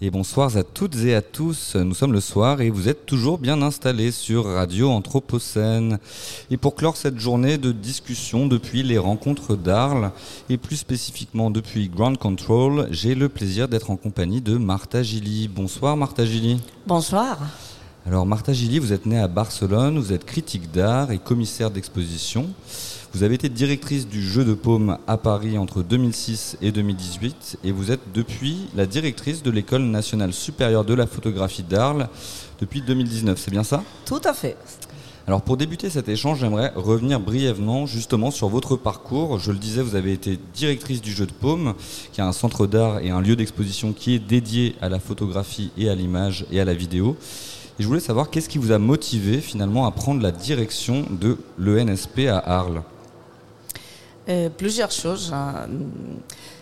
Et bonsoir à toutes et à tous. Nous sommes le soir et vous êtes toujours bien installés sur Radio Anthropocène. Et pour clore cette journée de discussion depuis les rencontres d'Arles et plus spécifiquement depuis Ground Control, j'ai le plaisir d'être en compagnie de Martha Gilly. Bonsoir Martha Gilly. Bonsoir. Alors Martha Gilly, vous êtes née à Barcelone, vous êtes critique d'art et commissaire d'exposition. Vous avez été directrice du Jeu de Paume à Paris entre 2006 et 2018 et vous êtes depuis la directrice de l'École nationale supérieure de la photographie d'Arles depuis 2019, c'est bien ça? Tout à fait. Alors pour débuter cet échange, j'aimerais revenir brièvement justement sur votre parcours. Je le disais, vous avez été directrice du Jeu de Paume, qui est un centre d'art et un lieu d'exposition qui est dédié à la photographie et à l'image et à la vidéo. Et je voulais savoir qu'est-ce qui vous a motivé finalement à prendre la direction de l'ENSP à Arles? Euh, plusieurs choses. Hein.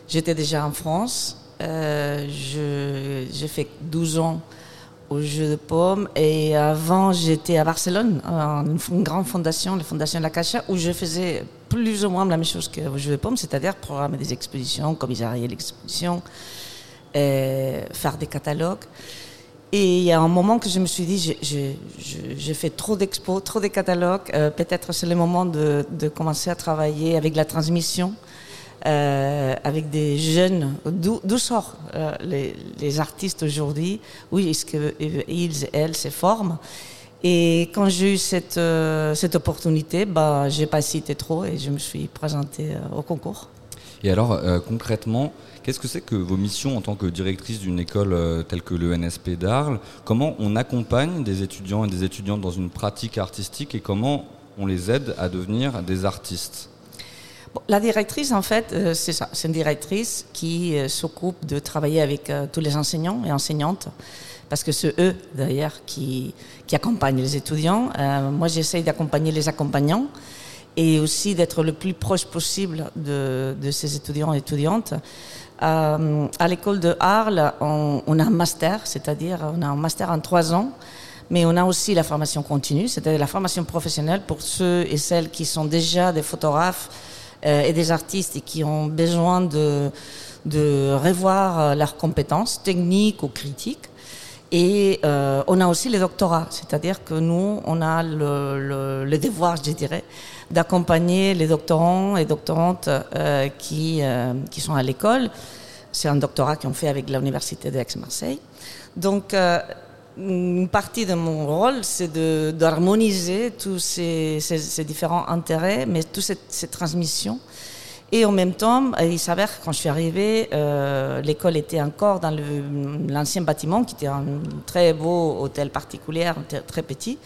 J'étais déjà en France. Euh, j'ai fait 12 ans au Jeu de Paume et avant j'étais à Barcelone, une, une grande fondation, la Fondation La Cacha, où je faisais plus ou moins la même chose qu'au Jeu de Paume, c'est-à-dire programmer des expositions, commissarier l'exposition, euh, faire des catalogues. Et il y a un moment que je me suis dit, j'ai fait trop d'expos, trop de catalogues. Euh, peut-être c'est le moment de, commencer à travailler avec la transmission, euh, avec des jeunes. D'où sortent euh, les, artistes aujourd'hui? Oui, est-ce qu'ils et elles se forment? Et quand j'ai eu cette, cette opportunité, bah, j'ai pas cité trop et je me suis présentée au concours. Et alors, concrètement, Qu'est-ce que c'est que vos missions en tant que directrice d'une école euh, telle que l'ENSP d'Arles? Comment on accompagne des étudiants et des étudiantes dans une pratique artistique et comment on les aide à devenir des artistes? La directrice, en fait, euh, c'est ça. C'est une directrice qui euh, s'occupe de travailler avec tous les enseignants et enseignantes, parce que c'est eux, d'ailleurs, qui, qui accompagnent les étudiants. moi, j'essaye d'accompagner les accompagnants et aussi d'être le plus proche possible de, de ces étudiants et étudiantes. Euh, à l'école de Arles, on, a un master, c'est-à-dire on a un master en trois ans, mais on a aussi la formation continue, c'est-à-dire la formation professionnelle pour ceux et celles qui sont déjà des photographes euh, et des artistes et qui ont besoin de, revoir euh, leurs compétences techniques ou critiques. Et on a aussi les doctorats, c'est-à-dire que nous, on a le, le devoir, je dirais, d'accompagner les doctorants et doctorantes euh, qui, euh, qui sont à l'école. C'est un doctorat qu'on fait avec l'Université d'Aix-Marseille. Donc, euh, une partie de mon rôle, c'est d'harmoniser tous ces, ces, différents intérêts, mais toutes ces, ces, transmissions. Et en même temps, il s'avère que quand je suis arrivée, l'école était encore dans l'ancien bâtiment, qui était un très beau hôtel particulier, très petit,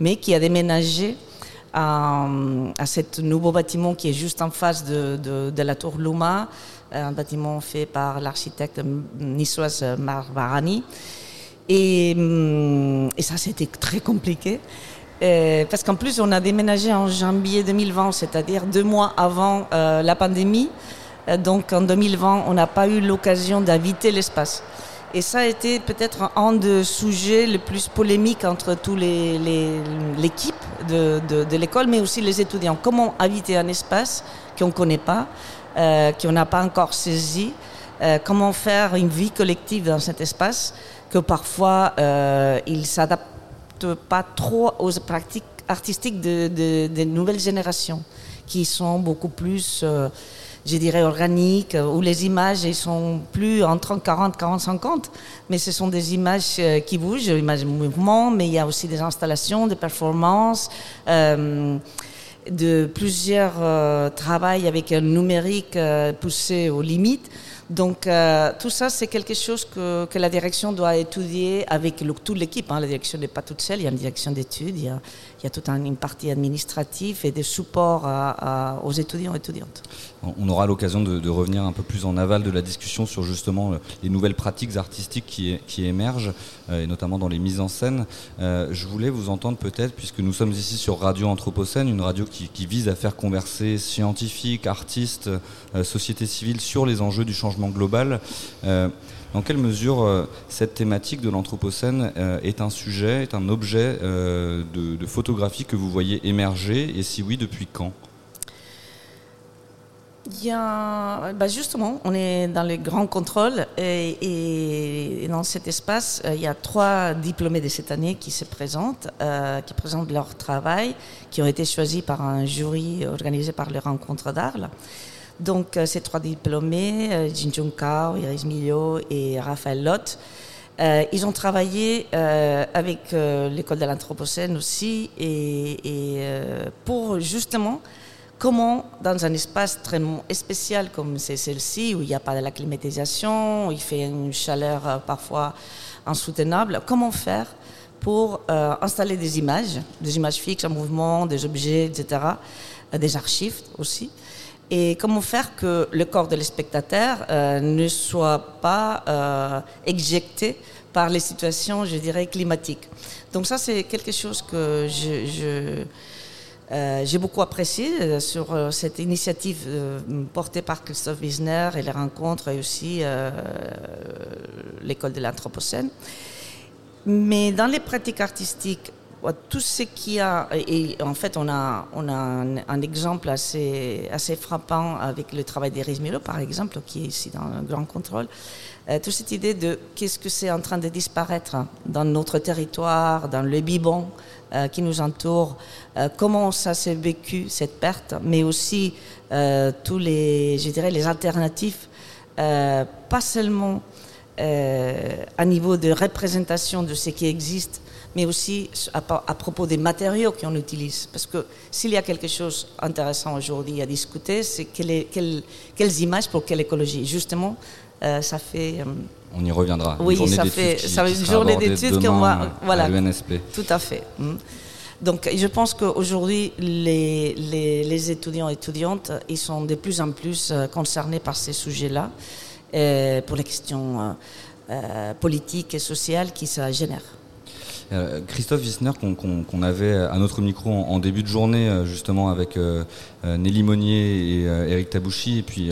mais qui a déménagé à, ce nouveau bâtiment qui est juste en face de, de, la tour Luma, un bâtiment fait par l'architecte niçoise Marvarani. Et, hum, et ça, c'était très compliqué. Euh, parce qu'en plus, on a déménagé en janvier 2020, c'est-à-dire deux mois avant euh, la pandémie. Euh, donc en 2020, on n'a pas eu l'occasion d'inviter l'espace. Et ça a été peut-être un des sujets les plus polémiques entre tous les, l'équipe de, de, l'école, mais aussi les étudiants. Comment habiter un espace qu'on ne connaît pas, euh, qu'on n'a pas encore saisi Comment faire une vie collective dans cet espace que parfois il s'adapte pas trop aux pratiques artistiques des de, de, nouvelles générations qui sont beaucoup plus euh, je dirais, organiques, où les images ils sont plus en 30, 40, 40, 50, mais ce sont des images euh, qui bougent, images de mouvement, mais il y a aussi des installations, des performances, euh, de plusieurs euh, travails avec un numérique poussé aux limites. Donc euh, tout ça, c'est quelque chose que, la direction doit étudier avec le, toute l'équipe. Hein. La direction n'est pas toute seule, il y a une direction d'études, il y a toute une partie administrative et des supports aux étudiants et étudiantes. On aura l'occasion de, revenir un peu plus en aval de la discussion sur justement les nouvelles pratiques artistiques qui, émergent, euh, et notamment dans les mises en scène. Euh, je voulais vous entendre peut-être, puisque nous sommes ici sur Radio Anthropocène, une radio qui, vise à faire converser scientifiques, artistes, euh, société civile sur les enjeux du changement global. Dans quelle mesure euh, cette thématique de l'Anthropocène euh, est un sujet, est un objet euh, de, photographie que vous voyez émerger et si oui, depuis quand? Il y a, bah, justement, on est dans le grand contrôle et, dans cet espace, il y a trois diplômés de cette année qui se présentent, qui présentent leur travail, qui ont été choisis par un jury organisé par les rencontres d'Arles. Donc, euh, ces trois diplômés, Jin Jung Kao, Iris Milio et Raphaël Lott, ils ont travaillé avec l'école de l'Anthropocène aussi et, pour justement comment, dans un espace très spécial comme c'est celle-ci, où il n'y a pas de la climatisation, où il fait une chaleur euh, parfois insoutenable, comment faire pour euh, installer des images, des images fixes en mouvement, des objets, etc., euh, des archives aussi, et comment faire que le corps de spectateur ne soit pas éjecté par les situations, je dirais, climatiques? Donc ça, c'est quelque chose que euh, j'ai beaucoup apprécié euh, sur euh, cette initiative portée par Christophe Wiesner et les rencontres et aussi l'école de l'Anthropocène. Mais dans les pratiques artistiques, tout ce qui a, et en fait on a, on a un, exemple assez, assez frappant avec le travail d'Eris Milo par exemple, qui est ici dans le grand contrôle, toute cette idée de qu'est-ce que c'est en train de disparaître dans notre territoire, dans le Bibon, euh, qui nous entourent, euh, comment ça s'est vécu, cette perte, mais aussi euh, tous les, je dirais, les alternatives, pas seulement à niveau de représentation de ce qui existe, mais aussi à, propos des matériaux qu'on utilise. Parce que s'il y a quelque chose d'intéressant aujourd'hui à discuter, c'est quelles, quelles, images pour quelle écologie. Justement, ça fait... On y reviendra. Oui, ça fait, ça une journée d'études qu'on va. Voilà. Tout à fait. Hmm. Donc, je pense qu'aujourd'hui, les, les, étudiants et étudiantes, ils sont de plus en plus euh, concernés par ces sujets-là, euh, pour les questions euh, politiques et sociales qui ça génère. Euh, Christophe Wissner, qu'on avait à notre micro en, début de journée, euh, justement avec euh, Nelly Monnier et Eric Tabouchi. Et puis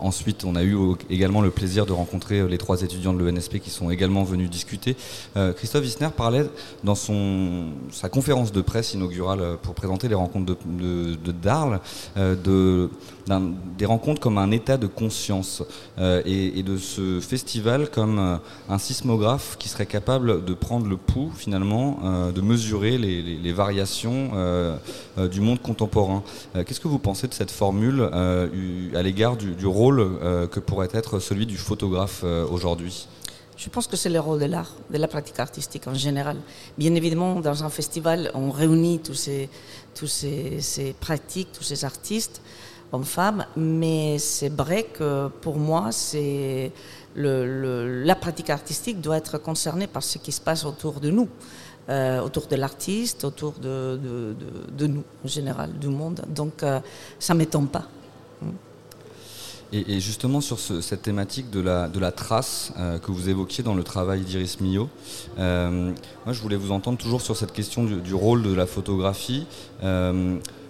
ensuite, on a eu également le plaisir de rencontrer les trois étudiants de l'ENSP qui sont également venus discuter. Christophe Wissner parlait dans son, sa conférence de presse inaugurale pour présenter les rencontres de, de, d'Arles de, des rencontres comme un état de conscience et, et, de ce festival comme un sismographe qui serait capable de prendre le pouls finalement euh, de mesurer les, variations euh, euh, du monde contemporain. Qu'est-ce que vous pensez de cette formule à l'égard du, rôle que pourrait être celui du photographe aujourd'hui? Je pense que c'est le rôle de l'art, de la pratique artistique en général. Bien évidemment, dans un festival, on réunit tous ces, pratiques, tous ces artistes, hommes-femmes, mais c'est vrai que pour moi, c'est le, la pratique artistique doit être concernée par ce qui se passe autour de nous, euh, autour de l'artiste, autour de, de, nous en général, du monde. Donc euh, ça ne m'étonne pas. Et, justement sur cette thématique de la, de la trace euh, que vous évoquiez dans le travail d'Iris Millot, moi je voulais vous entendre toujours sur cette question du rôle de la photographie.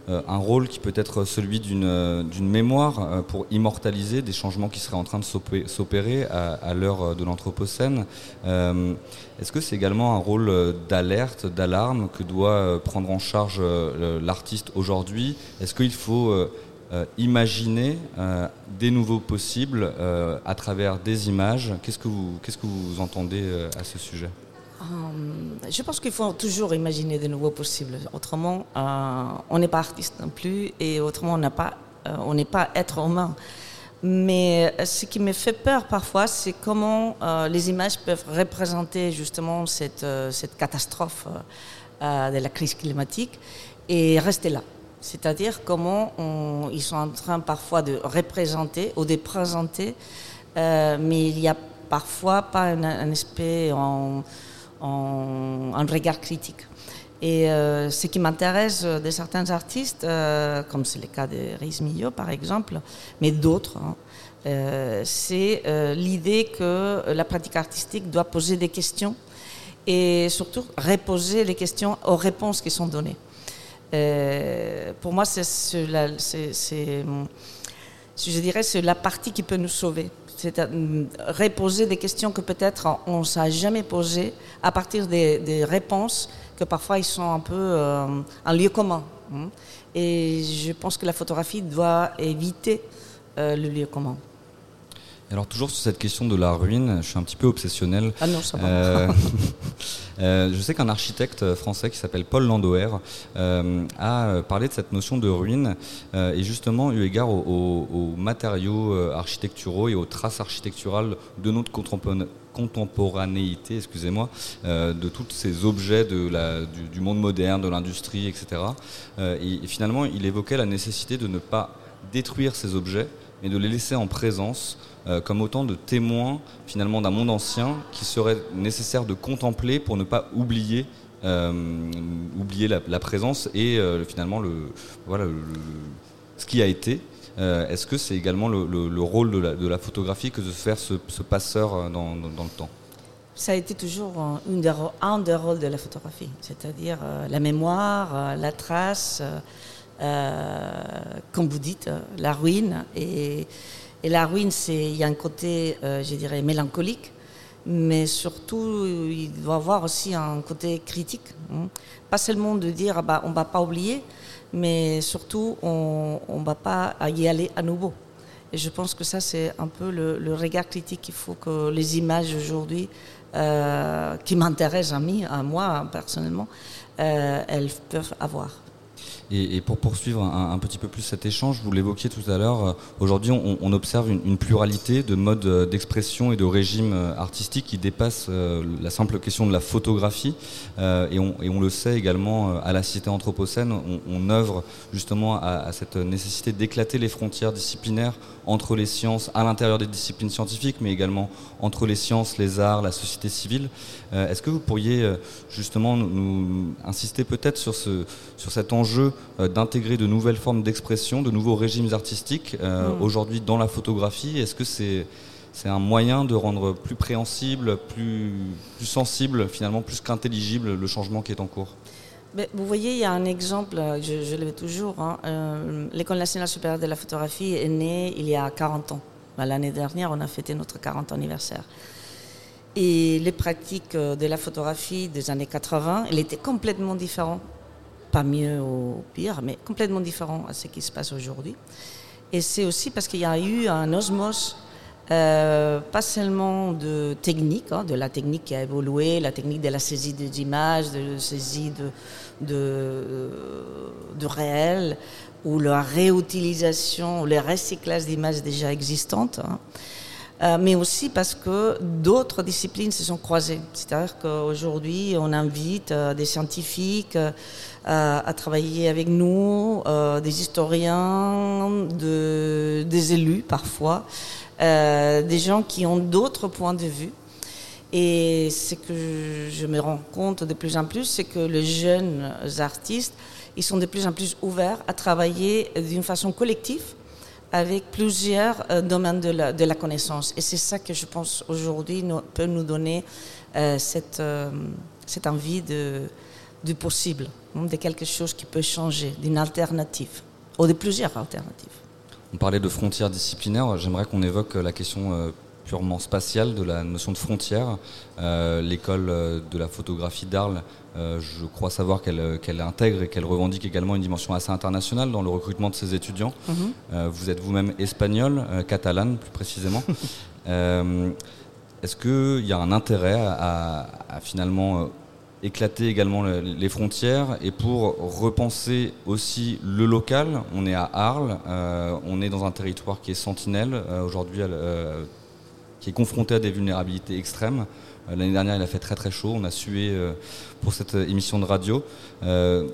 Euh, un rôle qui peut être celui d'une euh, mémoire euh, pour immortaliser des changements qui seraient en train de s'opérer à, l'heure de l'Anthropocène. Est-ce que c'est également un rôle d'alerte, d'alarme que doit prendre en charge l'artiste aujourd'hui? Est-ce qu'il faut imaginer des nouveaux possibles à travers des images? Qu'est-ce que vous, qu'est-ce que vous entendez à ce sujet? Euh, je pense qu'il faut toujours imaginer de nouveaux possibles. Autrement, euh, on n'est pas artiste non plus et autrement, on n'est pas, euh, pas être humain. Mais ce qui me fait peur parfois, c'est comment les images peuvent représenter justement cette, cette catastrophe de la crise climatique et rester là. C'est-à-dire comment ils sont en train parfois de représenter ou de présenter, mais il n'y a parfois pas un aspect en un regard critique. Et euh, ce qui m'intéresse de certains artistes, euh, comme c'est le cas de Riz Millau par exemple, mais d'autres, hein, euh, c'est l'idée que la pratique artistique doit poser des questions et surtout reposer les questions aux réponses qui sont données. pour moi, c'est, je dirais, c'est la partie qui peut nous sauver c'est à reposer des questions que peut-être on ne s'est jamais posées à partir des, réponses que parfois ils sont un peu euh, en lieu commun. Hein. Et je pense que la photographie doit éviter le lieu commun. Alors toujours sur cette question de la ruine, je suis un petit peu obsessionnel. Ah non, ça va. Euh, euh, je sais qu'un architecte français qui s'appelle Paul Landoer euh, a parlé de cette notion de ruine et justement eu égard aux, matériaux architecturaux et aux traces architecturales de notre contemporanéité, excusez-moi, de tous ces objets de la, du, monde moderne, de l'industrie, etc. et finalement, il évoquait la nécessité de ne pas détruire ces objets, mais de les laisser en présence euh, comme autant de témoins finalement d'un monde ancien qui serait nécessaire de contempler pour ne pas oublier euh, oublier la, présence et euh, finalement le, voilà, ce qui a été. Est-ce que c'est également le, rôle de la, photographie que de faire ce, passeur dans, le temps? Ça a été toujours un des, rôles de la photographie, c'est-à-dire la mémoire, la trace, comme vous dites, la ruine. Et, et la ruine, c'est il y a un côté, euh, je dirais, mélancolique, mais surtout, il doit avoir aussi un côté critique. Hein. Pas seulement de dire, ah bah, on ne va pas oublier, mais surtout, on ne va pas y aller à nouveau. Et je pense que ça, c'est un peu le, regard critique qu'il faut que les images aujourd'hui, euh, qui m'intéressent à, à moi personnellement, euh, elles peuvent avoir. Et, pour poursuivre un, petit peu plus cet échange, vous l'évoquiez tout à l'heure, euh, aujourd'hui on, observe une, pluralité de modes euh, d'expression et de régimes euh, artistiques qui dépassent la simple question de la photographie. et, on, le sait également à la Cité Anthropocène, on, œuvre justement à, cette nécessité d'éclater les frontières disciplinaires entre les sciences, à l'intérieur des disciplines scientifiques, mais également entre les sciences, les arts, la société civile. Est-ce que vous pourriez justement nous, insister peut-être sur, ce, sur cet enjeu d'intégrer de nouvelles formes d'expression, de nouveaux régimes artistiques euh, mm. aujourd'hui dans la photographie Est-ce que c'est c'est un moyen de rendre plus préhensible, plus, plus sensible, finalement plus qu'intelligible le changement qui est en cours? Mais Vous voyez, il y a un exemple, je, je le veux toujours. Hein, euh, L'École nationale supérieure de la photographie est née il y a 40 ans. Bah, l'année dernière, on a fêté notre 40 anniversaire. Et les pratiques de la photographie des années 80, elles étaient complètement différentes pas mieux ou pire, mais complètement différent à ce qui se passe aujourd'hui. Et c'est aussi parce qu'il y a eu un osmose, euh, pas seulement de technique, hein, de la technique qui a évolué, la technique de la saisie des images, de la saisie de, de, de réel, ou la réutilisation, le recyclage d'images déjà existantes. Hein. Euh, mais aussi parce que d'autres disciplines se sont croisées. C'est-à-dire qu'aujourd'hui, on invite euh, des scientifiques euh, à travailler avec nous, des historiens, de, des élus parfois, des gens qui ont d'autres points de vue. Et ce que je me rends compte de plus en plus, c'est que les jeunes artistes, ils sont de plus en plus ouverts à travailler d'une façon collective avec plusieurs euh, domaines de la, connaissance. Et c'est ça que je pense aujourd'hui peut nous donner euh, cette, euh, cette envie du possible, hein, de quelque chose qui peut changer, d'une alternative, ou de plusieurs alternatives. On parlait de frontières disciplinaires, j'aimerais qu'on évoque la question purement spatiale de la notion de frontière. L'école de la photographie d'Arles euh, je crois savoir euh, qu'elle intègre et qu'elle revendique également une dimension assez internationale dans le recrutement de ses étudiants. Mhm. Euh, vous êtes vous-même espagnol, catalane plus précisément. Est-ce qu'il y a un intérêt à, finalement éclater également les frontières et pour repenser aussi le local? On est à Arles, on est dans un territoire qui est sentinelle aujourd'hui, qui est confronté à des vulnérabilités extrêmes. Euh, l'année dernière, il a fait très très chaud. On a sué euh, pour cette émission de radio. Euh,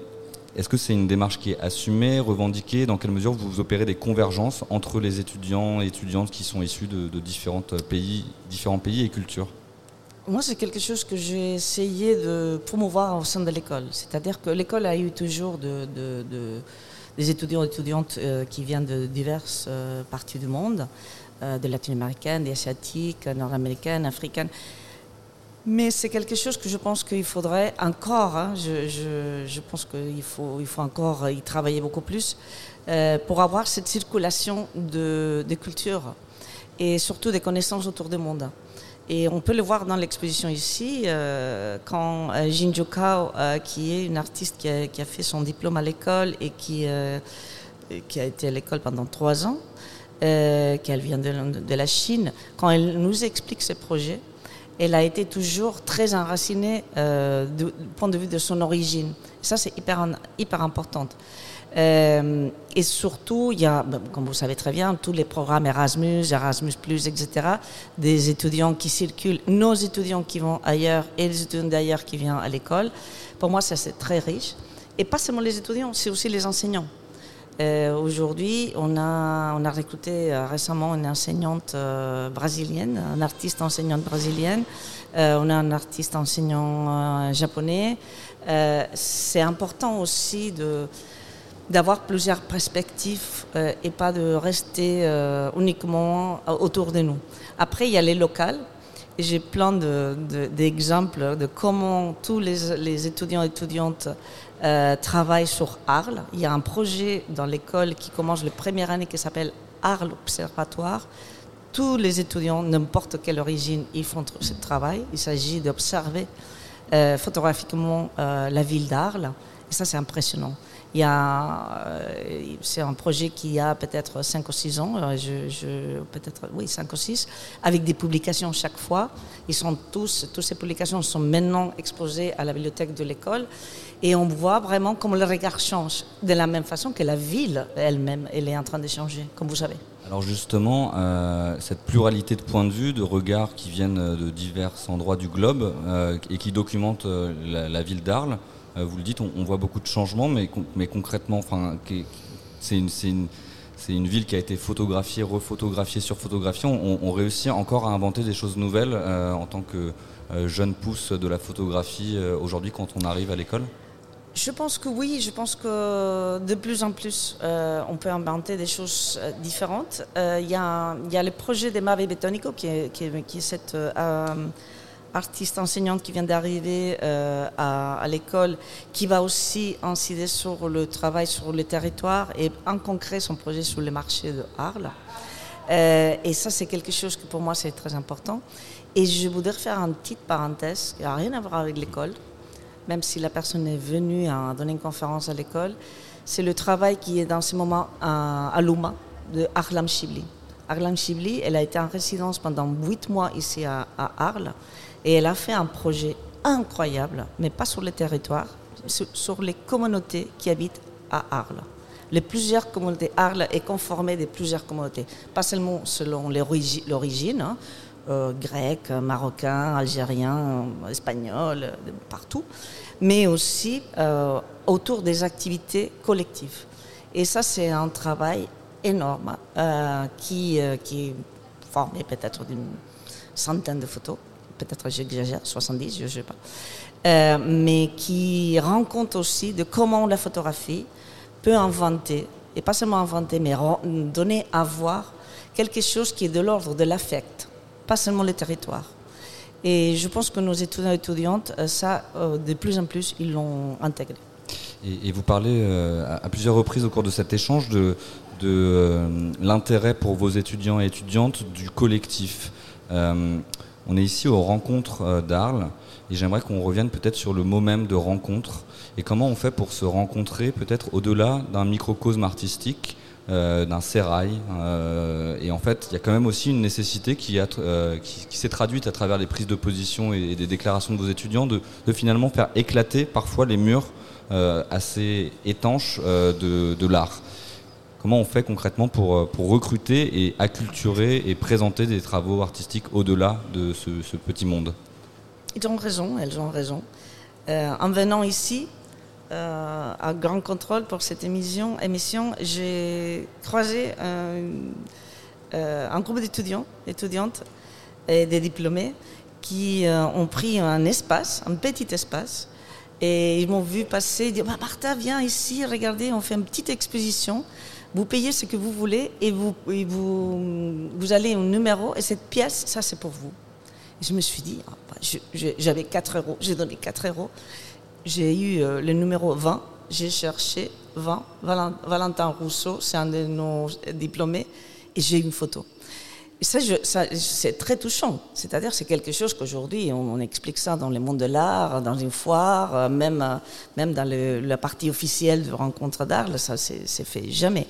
est-ce que c'est une démarche qui est assumée, revendiquée? Dans quelle mesure vous opérez des convergences entre les étudiants et étudiantes qui sont issus de, différents, pays, différents pays et cultures? Moi, c'est quelque chose que j'ai essayé de promouvoir au sein de l'école. C'est-à-dire que l'école a eu toujours de, des étudiants et étudiantes qui viennent de diverses parties du monde, de latino-américaines, asiatiques, nord-américaines, africaines. Mais c'est quelque chose que je pense qu'il faudrait encore, hein, je, je, je, pense qu'il faut, il faut encore y travailler beaucoup plus euh, pour avoir cette circulation de, de culture et surtout des connaissances autour du monde. Et on peut le voir dans l'exposition ici, euh, quand euh, Jinjo Kao, euh, qui est une artiste qui a, qui a, fait son diplôme à l'école et qui, euh, qui a été à l'école pendant trois ans, qu'elle vient de, la Chine, quand elle nous explique ce projet, elle a été toujours très enracinée du point de vue de son origine. Ça, c'est hyper, hyper important. Euh, et surtout, il y a, ben, comme vous savez très bien, tous les programmes Erasmus, Erasmus, etc., des étudiants qui circulent, nos étudiants qui vont ailleurs et les étudiants d'ailleurs qui viennent à l'école. Pour moi, ça c'est très riche. Et pas seulement les étudiants, c'est aussi les enseignants. Euh, Aujourd'hui, on a, on a recruté euh, récemment une enseignante euh, brésilienne, un artiste enseignante brésilienne. On a un artiste enseignant japonais. c'est important aussi d'avoir plusieurs perspectives et pas de rester uniquement autour de nous. Après, il y a les locales. J'ai plein d'exemples de, comment tous les, étudiants et étudiantes euh, travaillent sur Arles. Il y a un projet dans l'école qui commence la première année qui s'appelle Arles Observatoire. Tous les étudiants, n'importe quelle origine, ils font ce travail. Il s'agit d'observer photographiquement la ville d'Arles. Et ça, c'est impressionnant. Il y a, euh, c'est un projet qui a peut-être 5 ou 6 ans, euh, je, peut-être, oui, 5 ou 6, avec des publications chaque fois. Ils sont tous, toutes ces publications sont maintenant exposées à la bibliothèque de l'école. Et on voit vraiment comment le regard change, de la même façon que la ville elle-même, elle est en train de changer, comme vous savez. Alors justement, euh, cette pluralité de points de vue, de regards qui viennent de divers endroits du globe et qui documentent la ville d'Arles, euh, vous le dites, on, voit beaucoup de changements, mais, concrètement, c'est une, ville qui a été photographiée, refotographiée, surphotographiée. On, on réussit encore à inventer des choses nouvelles euh, en tant que euh, jeune pousse de la photographie aujourd'hui quand on arrive à l'école? Je pense que oui, je pense que de plus en plus, on peut inventer des choses différentes. Il y, a, le projet des Mave Betonico, qui est, cette artiste enseignante qui vient d'arriver euh, à, l'école, qui va aussi incider sur le travail sur le territoire et en concret son projet sur le marché de Arles. Euh, et ça, c'est quelque chose que pour moi, c'est très important. Et je voudrais faire une petite parenthèse qui n'a rien à voir avec l'école, même si la personne est venue à donner une conférence à l'école. C'est le travail qui est dans ce moment à, à Luma, de Arlam Shibli. Arlam Shibli, elle a été en résidence pendant huit mois ici à, Arles. Et elle a fait un projet incroyable, mais pas sur le territoire, sur les communautés qui habitent à Arles. Les plusieurs communautés, Arles est conformé de plusieurs communautés, pas seulement selon l'origine, hein, euh, grec, marocain, algérien, espagnol, partout, mais aussi euh, autour des activités collectives. Et ça, c'est un travail énorme euh, qui, qui est formé peut-être d'une centaine de photos. Peut-être j'exagère, 70, je ne sais pas, euh, mais qui rend compte aussi de comment la photographie peut inventer, et pas seulement inventer, mais donner à voir quelque chose qui est de l'ordre de l'affect, pas seulement le territoire. Et je pense que nos étudiants et étudiantes, euh, ça, euh, de plus en plus, ils l'ont intégré. Et, vous parlez à plusieurs reprises au cours de cet échange de, de l'intérêt pour vos étudiants et étudiantes du collectif. On est ici aux rencontres euh, d'Arles et j'aimerais qu'on revienne peut-être sur le mot même de rencontre et comment on fait pour se rencontrer peut-être au-delà d'un microcosme artistique, euh, d'un sérail. Euh, et en fait, il y a quand même aussi une nécessité qui, s'est traduite à travers les prises de position et, des déclarations de vos étudiants de, finalement faire éclater parfois les murs assez étanches de l'art. Comment on fait concrètement pour, euh, pour recruter et acculturer et présenter des travaux artistiques au-delà de ce, petit monde? Ils ont raison, elles ont raison. Euh, en venant ici, euh, à Grand Contrôle pour cette émission, émission j'ai croisé un, groupe d'étudiants, étudiantes et des diplômés qui ont pris un espace, un petit espace, et ils m'ont vu passer, disent bah, Martha, viens ici, regardez, on fait une petite exposition vous payez ce que vous voulez et vous, vous, vous allez au numéro et cette pièce, ça c'est pour vous. Et je me suis dit, ah, bah, j'avais 4 euros, j'ai donné 4 euros. J'ai eu euh, le numéro 20, j'ai cherché 20, Valentin Rousseau, c'est un de nos diplômés, et j'ai une photo. Et ça, c'est très touchant. C'est-à-dire, c'est quelque chose qu'aujourd'hui, on, explique ça dans le monde de l'art, dans une foire, euh, même, euh, même dans la partie officielle de rencontre d'art, ça, c'est fait jamais.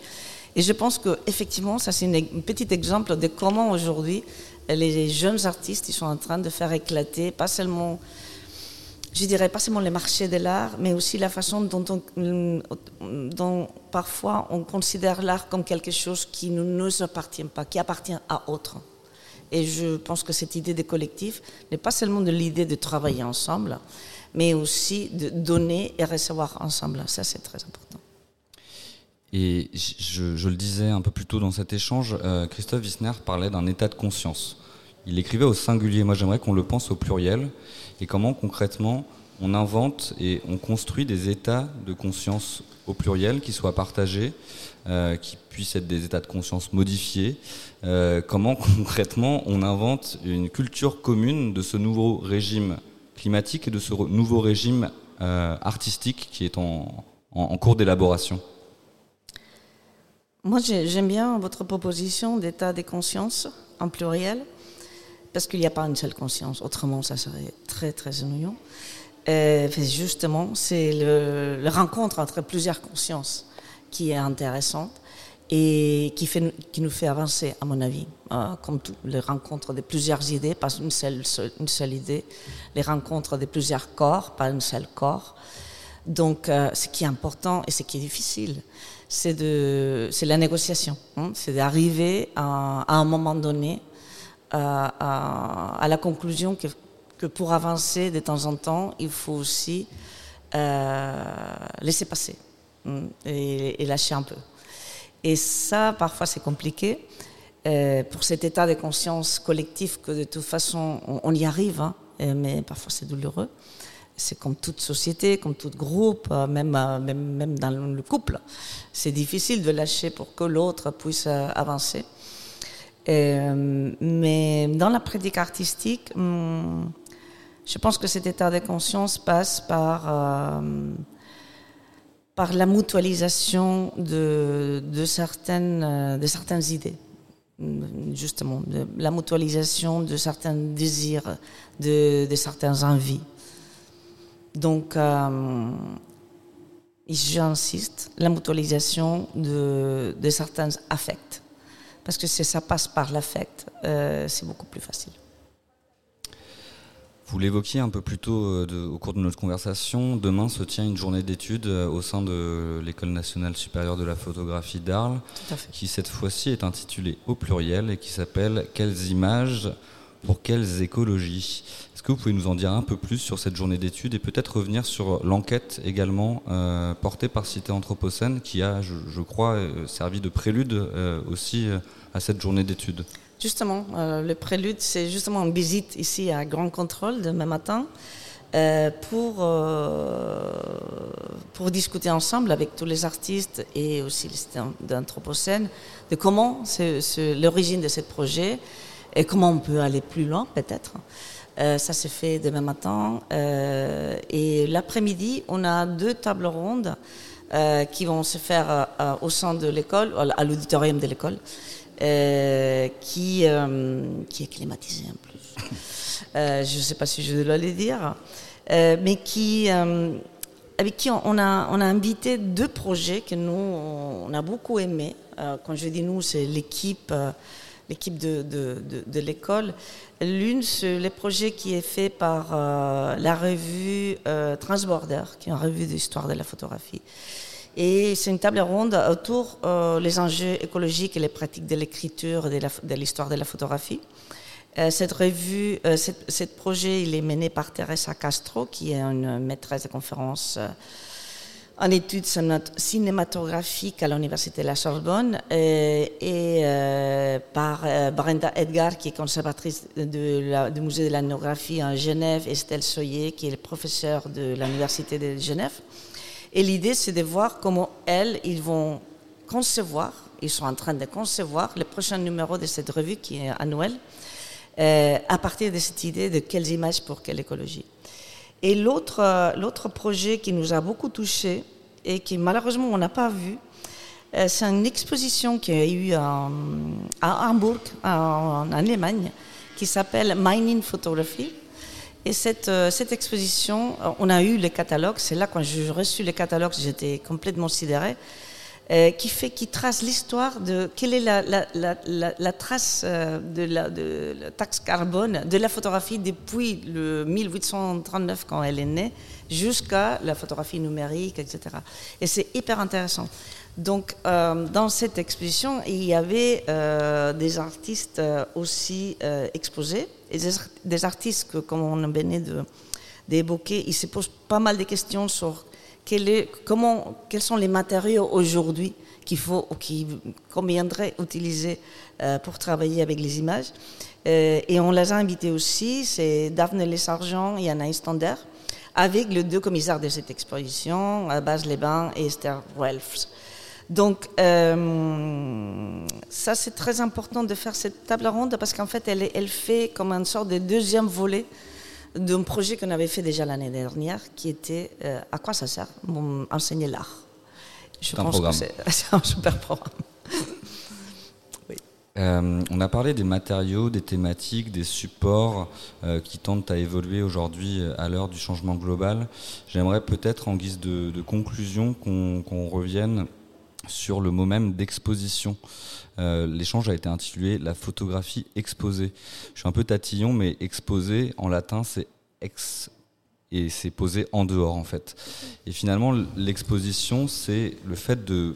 Et je pense que effectivement, ça c'est un petit exemple de comment aujourd'hui les jeunes artistes ils sont en train de faire éclater pas seulement je dirais pas seulement les marchés de l'art, mais aussi la façon dont, on, dont parfois on considère l'art comme quelque chose qui ne nous appartient pas, qui appartient à autre. Et je pense que cette idée de collectif n'est pas seulement de l'idée de travailler ensemble, mais aussi de donner et recevoir ensemble. Ça, c'est très important. Et je, le disais un peu plus tôt dans cet échange, euh, Christophe Wissner parlait d'un état de conscience. Il écrivait au singulier. Moi, j'aimerais qu'on le pense au pluriel. Et comment concrètement on invente et on construit des états de conscience au pluriel qui soient partagés, euh, qui puissent être des états de conscience modifiés. Euh, comment concrètement on invente une culture commune de ce nouveau régime climatique et de ce nouveau régime artistique qui est en cours d'élaboration? Moi, j'aime bien votre proposition d'état de conscience en pluriel, parce qu'il n'y a pas une seule conscience. Autrement, ça serait très, très ennuyant. Euh, justement, c'est le, rencontre entre plusieurs consciences qui est intéressante et qui, fait, qui nous fait avancer, à mon avis. Euh, comme tout, les rencontres de plusieurs idées, pas une seule, une seule idée. Les rencontres de plusieurs corps, pas un seul corps. Donc, euh, ce qui est important et ce qui est difficile, c'est la négociation. Hein. c'est d'arriver à, un moment donné à, la conclusion que, pour avancer de temps en temps, il faut aussi euh, laisser passer hein, et, lâcher un peu. Et ça, parfois, c'est compliqué. Euh, pour cet état de conscience collectif que de toute façon on, y arrive, hein, mais parfois c'est douloureux c'est comme toute société, comme tout groupe, euh, même, euh, même, même dans le couple. C'est difficile de lâcher pour que l'autre puisse euh, mais dans la pratique artistique, hmm, je pense que cet état de conscience passe par, par la mutualisation de, de, certaines, de certaines idées justement, de la mutualisation de certains désirs, de, de certaines envies. Donc, euh, j'insiste, la mutualisation de, certains affects. Parce que si ça passe par l'affect, euh, c'est beaucoup plus facile. Vous l'évoquiez un peu plus tôt euh, au cours de notre conversation. Demain se tient une journée d'études au sein de l'École nationale supérieure de la photographie d'Arles, qui cette fois-ci est intitulée au pluriel et qui s'appelle Quelles images pour quelles écologies Est-ce que vous pouvez nous en dire un peu plus sur cette journée d'études et peut-être revenir sur l'enquête également euh, portée par Cité Anthropocène qui a, je, crois, euh, servi de prélude euh, aussi à cette journée d'études Justement, le prélude, c'est justement une visite ici à Grand Contrôle demain matin. pour, pour discuter ensemble avec tous les artistes et aussi les d'Anthropocène de comment c'est l'origine de ce projet, et comment on peut aller plus loin peut-être? Euh, ça se fait demain matin. Euh, et l'après-midi, on a deux tables rondes euh, qui vont se faire au sein de l'école, à l'auditorium de l'école, qui, qui est climatisé en plus. je ne sais pas si je dois le dire, mais qui, avec qui on a, on a invité deux projets que nous, on a beaucoup aimés. quand je dis nous, c'est l'équipe l'équipe de, de, de, l'école. L'une, c'est le projet qui est fait par euh, la revue euh, Transborder, qui est une revue d'histoire de la photographie. Et c'est une table ronde autour euh, les enjeux écologiques et les pratiques de l'écriture de l'histoire de, la photographie. Euh, cette revue, ce projet, il est mené par Teresa Castro, qui est une maîtresse de conférence en études cinématographiques à l'Université de la Sorbonne euh, et euh, par euh, Brenda Edgar, qui est conservatrice du musée de l'ethnographie en Genève, Estelle Soyer, qui est professeure de l'Université de Genève. Et l'idée, c'est de voir comment elles, ils vont concevoir, ils sont en train de concevoir le prochain numéro de cette revue qui est annuelle, à partir de cette idée de quelles images pour quelle écologie. Et l'autre, euh, l'autre projet qui nous a beaucoup touché et qui malheureusement on n'a pas vu, euh, c'est une exposition qui a eu à Hambourg, en, Allemagne, qui s'appelle Mining Photography. Et cette, euh, cette exposition, on a eu les catalogues. C'est là quand j'ai reçu les catalogues, j'étais complètement sidérée. Euh, qui fait, qui trace l'histoire de quelle est la, trace euh, de, la, de taxe carbone de la photographie depuis le 1839 quand elle est née jusqu'à la photographie numérique, etc. Et c'est hyper intéressant. Donc, euh, dans cette exposition, il y avait des artistes aussi exposés, et des, artistes que, comme on venait d'évoquer, ils se posent pas mal de questions sur quels sont les matériaux aujourd'hui qu'il faut ou qu'il conviendrait utiliser euh, pour travailler avec les images. Euh, et on les a invités aussi, c'est Daphne Lesargent et Anaïs Stander, avec les deux commissaires de cette exposition, Baz Leban et Esther Welfs. Donc, euh, ça, c'est très important de faire cette table ronde parce qu'en fait, elle, fait comme une sorte de deuxième volet d'un projet qu'on avait fait déjà l'année dernière qui était euh, À quoi ça sert Enseigner l'art. Je pense que c'est un super programme. oui. euh, on a parlé des matériaux, des thématiques, des supports euh, qui tentent à évoluer aujourd'hui à l'heure du changement global. J'aimerais peut-être, en guise de, de conclusion, qu'on qu revienne sur le mot même d'exposition. Euh, L'échange a été intitulé La photographie exposée. Je suis un peu tatillon, mais exposé en latin c'est ex et c'est posé en dehors en fait. Et finalement l'exposition c'est le fait de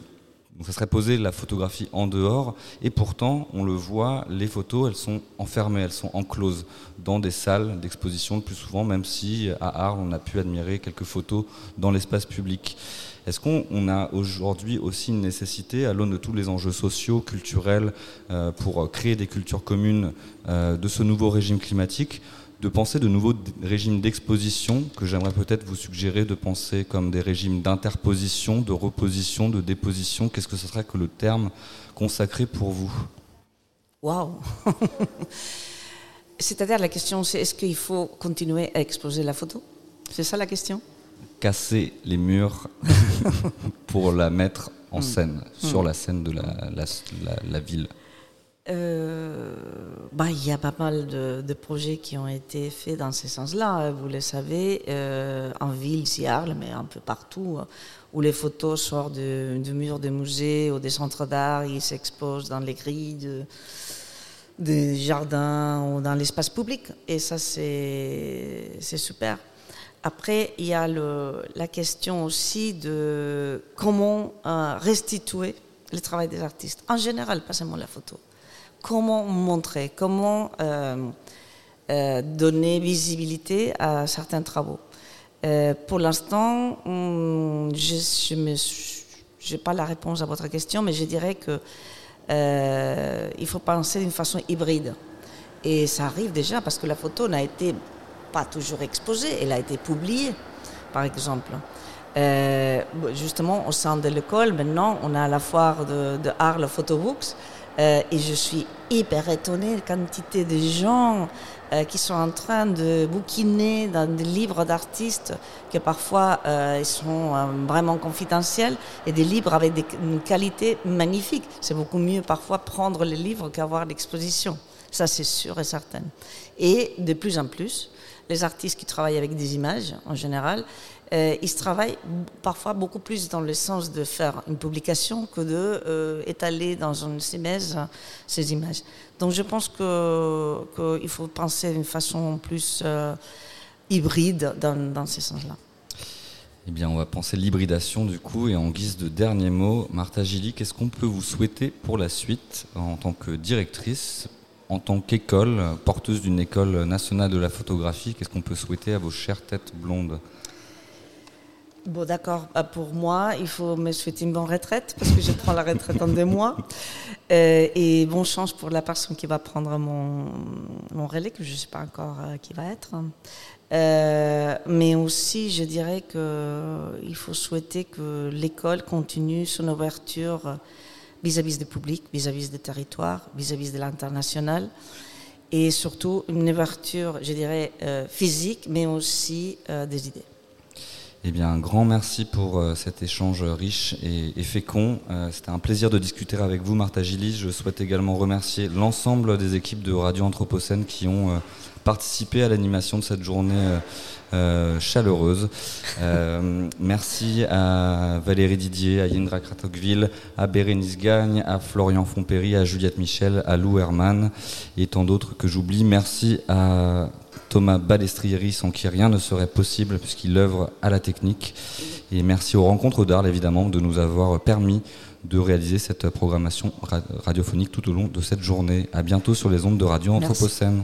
donc ça serait posé la photographie en dehors et pourtant on le voit les photos elles sont enfermées elles sont encloses dans des salles d'exposition le plus souvent même si à Arles on a pu admirer quelques photos dans l'espace public. Est-ce qu'on a aujourd'hui aussi une nécessité, à l'aune de tous les enjeux sociaux, culturels, euh, pour créer des cultures communes euh, de ce nouveau régime climatique, de penser de nouveaux régimes d'exposition que j'aimerais peut-être vous suggérer de penser comme des régimes d'interposition, de reposition, de déposition? Qu'est-ce que ce serait que le terme consacré pour vous? Waouh! C'est-à-dire la question, c'est est-ce qu'il faut continuer à exposer la photo? C'est ça la question? Casser les murs pour la mettre en scène, mmh. sur la scène de la, la, la, la ville euh, bah, il y a pas mal de, de, projets qui ont été faits dans ce sens-là. Vous le savez, euh, en ville, ici à Arles, mais un peu partout, où les photos sortent de, de murs de musées ou des centres d'art, ils s'exposent dans les grilles de, des jardins ou dans l'espace public. Et ça, c'est super. Après, il y a la question aussi de comment euh, restituer le travail des artistes, en général, pas seulement la photo. Comment montrer, comment euh, euh, donner visibilité à certains travaux? Pour l'instant, je n'ai pas la réponse à votre question, mais je dirais que il faut penser d'une façon hybride. Et ça arrive déjà parce que la photo n'a été pas toujours exposée, elle a été publiée, par exemple. Euh, justement, au sein de l'école, maintenant, on a la foire de, de Arles Photobooks, euh, et je suis hyper étonnée de la quantité de gens euh, qui sont en train de bouquiner dans des livres d'artistes que parfois euh, ils sont vraiment confidentiels et des livres avec une qualité magnifique. C'est beaucoup mieux parfois prendre les livres qu'avoir l'exposition. Ça, c'est sûr et certain. Et de plus en plus, les artistes qui travaillent avec des images, en général, euh, ils travaillent parfois beaucoup plus dans le sens de faire une publication que de euh, étaler dans une simèse ces images. Donc je pense qu'il faut penser d'une façon plus euh, hybride dans, dans ces sens-là. Eh bien, on va penser l'hybridation du coup. Et en guise de dernier mot, Martha Gilly, qu'est-ce qu'on peut vous souhaiter pour la suite en tant que directrice en tant qu'école, porteuse d'une école nationale de la photographie, qu'est-ce qu'on peut souhaiter à vos chères têtes blondes Bon, d'accord. Pour moi, il faut me souhaiter une bonne retraite parce que je prends la retraite en deux mois. Euh, et bonne chance pour la personne qui va prendre mon, mon relais, que je ne sais pas encore euh, qui va être. Euh, mais aussi, je dirais qu'il faut souhaiter que l'école continue son ouverture vis-à-vis du public, vis-à-vis des territoires, vis-à-vis de l'international. Et surtout, une ouverture, je dirais, euh, physique, mais aussi euh, des idées. Eh bien, un grand merci pour euh, cet échange riche et, fécond. C'était un plaisir de discuter avec vous, Martha Gillis. Je souhaite également remercier l'ensemble des équipes de Radio Anthropocène qui ont euh, participé à l'animation de cette journée chaleureuse. merci à Valérie Didier, à Yindra Kratokville, à Bérénice Gagne, à Florian Fompéry, à Juliette Michel, à Lou Herman et tant d'autres que j'oublie. Merci à Thomas Balestrieri, sans qui rien ne serait possible puisqu'il œuvre à la technique. Et merci aux rencontres d'Arles, évidemment, de nous avoir permis de réaliser cette programmation radiophonique tout au long de cette journée. À bientôt sur les ondes de Radio Anthropocène.